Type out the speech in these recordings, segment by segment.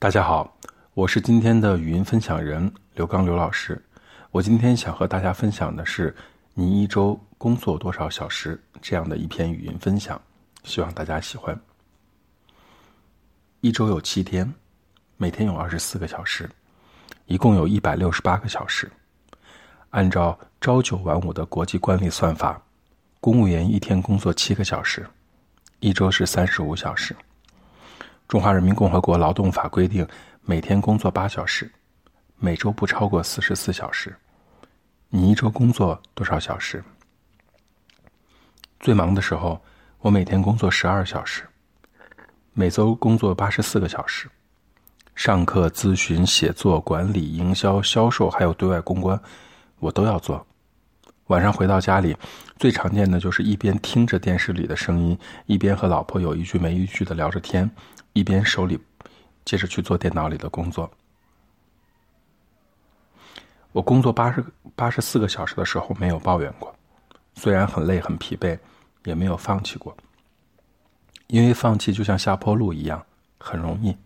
大家好，我是今天的语音分享人刘刚刘老师。我今天想和大家分享的是你一周工作多少小时这样的一篇语音分享，希望大家喜欢。一周有七天，每天有二十四个小时，一共有一百六十八个小时。按照朝九晚五的国际惯例算法，公务员一天工作七个小时，一周是三十五小时。中华人民共和国劳动法规定，每天工作八小时，每周不超过四十四小时。你一周工作多少小时？最忙的时候，我每天工作十二小时，每周工作八十四个小时，上课、咨询、写作、管理、营销、销售，还有对外公关。我都要做。晚上回到家里，最常见的就是一边听着电视里的声音，一边和老婆有一句没一句的聊着天，一边手里接着去做电脑里的工作。我工作八十八十四个小时的时候没有抱怨过，虽然很累很疲惫，也没有放弃过。因为放弃就像下坡路一样，很容易。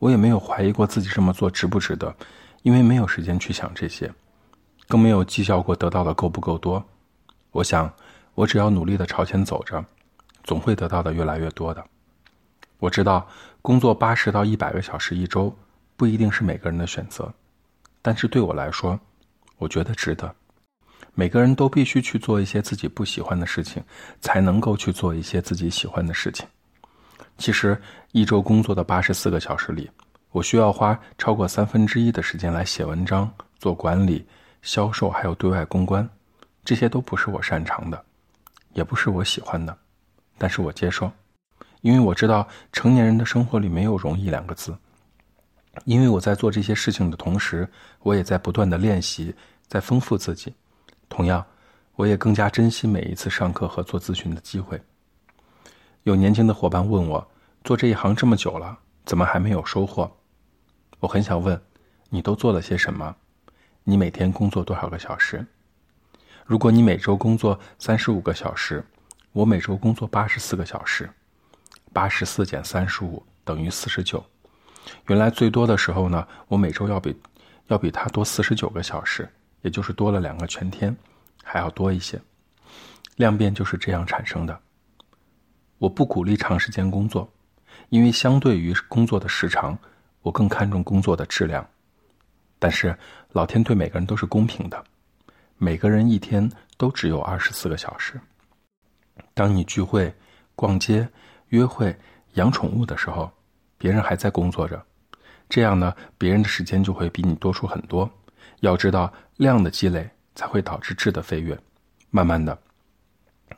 我也没有怀疑过自己这么做值不值得，因为没有时间去想这些。更没有计较过得到的够不够多。我想，我只要努力的朝前走着，总会得到的越来越多的。我知道，工作八十到一百个小时一周不一定是每个人的选择，但是对我来说，我觉得值得。每个人都必须去做一些自己不喜欢的事情，才能够去做一些自己喜欢的事情。其实，一周工作的八十四个小时里，我需要花超过三分之一的时间来写文章、做管理。销售还有对外公关，这些都不是我擅长的，也不是我喜欢的，但是我接受，因为我知道成年人的生活里没有容易两个字。因为我在做这些事情的同时，我也在不断的练习，在丰富自己。同样，我也更加珍惜每一次上课和做咨询的机会。有年轻的伙伴问我，做这一行这么久了，怎么还没有收获？我很想问，你都做了些什么？你每天工作多少个小时？如果你每周工作三十五个小时，我每周工作八十四个小时，八十四减三十五等于四十九。原来最多的时候呢，我每周要比要比他多四十九个小时，也就是多了两个全天，还要多一些。量变就是这样产生的。我不鼓励长时间工作，因为相对于工作的时长，我更看重工作的质量。但是，老天对每个人都是公平的，每个人一天都只有二十四个小时。当你聚会、逛街、约会、养宠物的时候，别人还在工作着，这样呢，别人的时间就会比你多出很多。要知道，量的积累才会导致质的飞跃。慢慢的，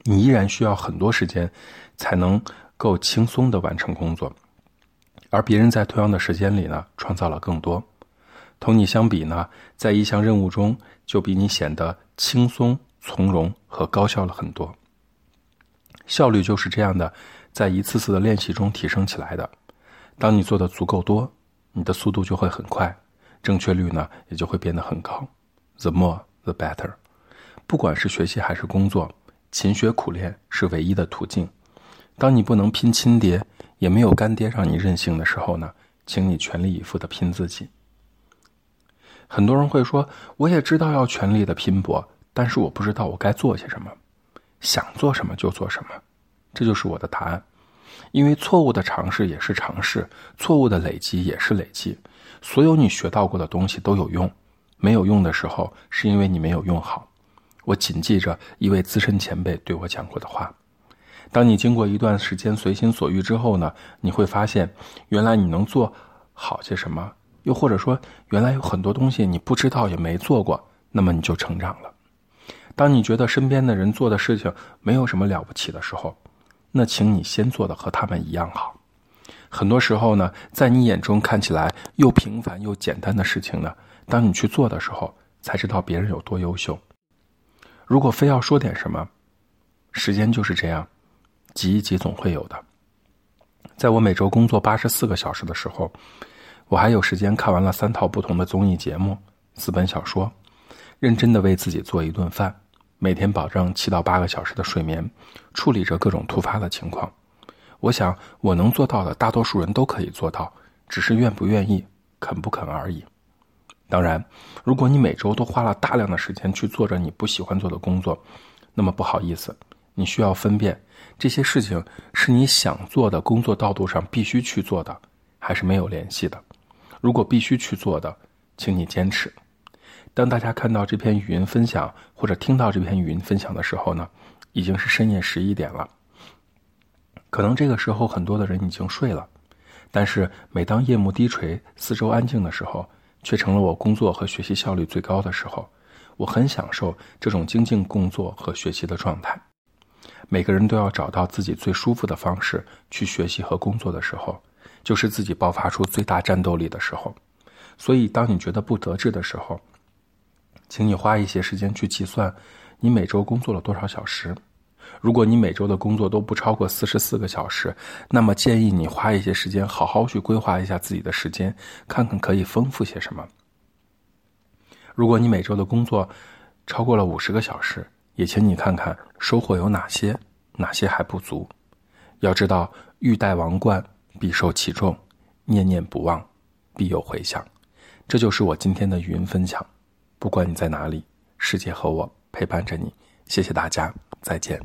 你依然需要很多时间，才能够轻松的完成工作，而别人在同样的时间里呢，创造了更多。同你相比呢，在一项任务中就比你显得轻松、从容和高效了很多。效率就是这样的，在一次次的练习中提升起来的。当你做的足够多，你的速度就会很快，正确率呢也就会变得很高。The more, the better。不管是学习还是工作，勤学苦练是唯一的途径。当你不能拼亲爹，也没有干爹让你任性的时候呢，请你全力以赴的拼自己。很多人会说：“我也知道要全力的拼搏，但是我不知道我该做些什么，想做什么就做什么。”这就是我的答案。因为错误的尝试也是尝试，错误的累积也是累积。所有你学到过的东西都有用，没有用的时候是因为你没有用好。我谨记着一位资深前辈对我讲过的话：当你经过一段时间随心所欲之后呢，你会发现，原来你能做好些什么。又或者说，原来有很多东西你不知道也没做过，那么你就成长了。当你觉得身边的人做的事情没有什么了不起的时候，那请你先做的和他们一样好。很多时候呢，在你眼中看起来又平凡又简单的事情呢，当你去做的时候，才知道别人有多优秀。如果非要说点什么，时间就是这样，挤一挤总会有的。在我每周工作八十四个小时的时候。我还有时间看完了三套不同的综艺节目、四本小说，认真的为自己做一顿饭，每天保证七到八个小时的睡眠，处理着各种突发的情况。我想我能做到的，大多数人都可以做到，只是愿不愿意、肯不肯而已。当然，如果你每周都花了大量的时间去做着你不喜欢做的工作，那么不好意思，你需要分辨这些事情是你想做的工作道路上必须去做的，还是没有联系的。如果必须去做的，请你坚持。当大家看到这篇语音分享或者听到这篇语音分享的时候呢，已经是深夜十一点了。可能这个时候很多的人已经睡了，但是每当夜幕低垂、四周安静的时候，却成了我工作和学习效率最高的时候。我很享受这种精进工作和学习的状态。每个人都要找到自己最舒服的方式去学习和工作的时候，就是自己爆发出最大战斗力的时候。所以，当你觉得不得志的时候，请你花一些时间去计算，你每周工作了多少小时。如果你每周的工作都不超过四十四个小时，那么建议你花一些时间好好去规划一下自己的时间，看看可以丰富些什么。如果你每周的工作超过了五十个小时，也请你看看收获有哪些，哪些还不足。要知道，欲戴王冠，必受其重；念念不忘，必有回响。这就是我今天的语音分享。不管你在哪里，世界和我陪伴着你。谢谢大家，再见。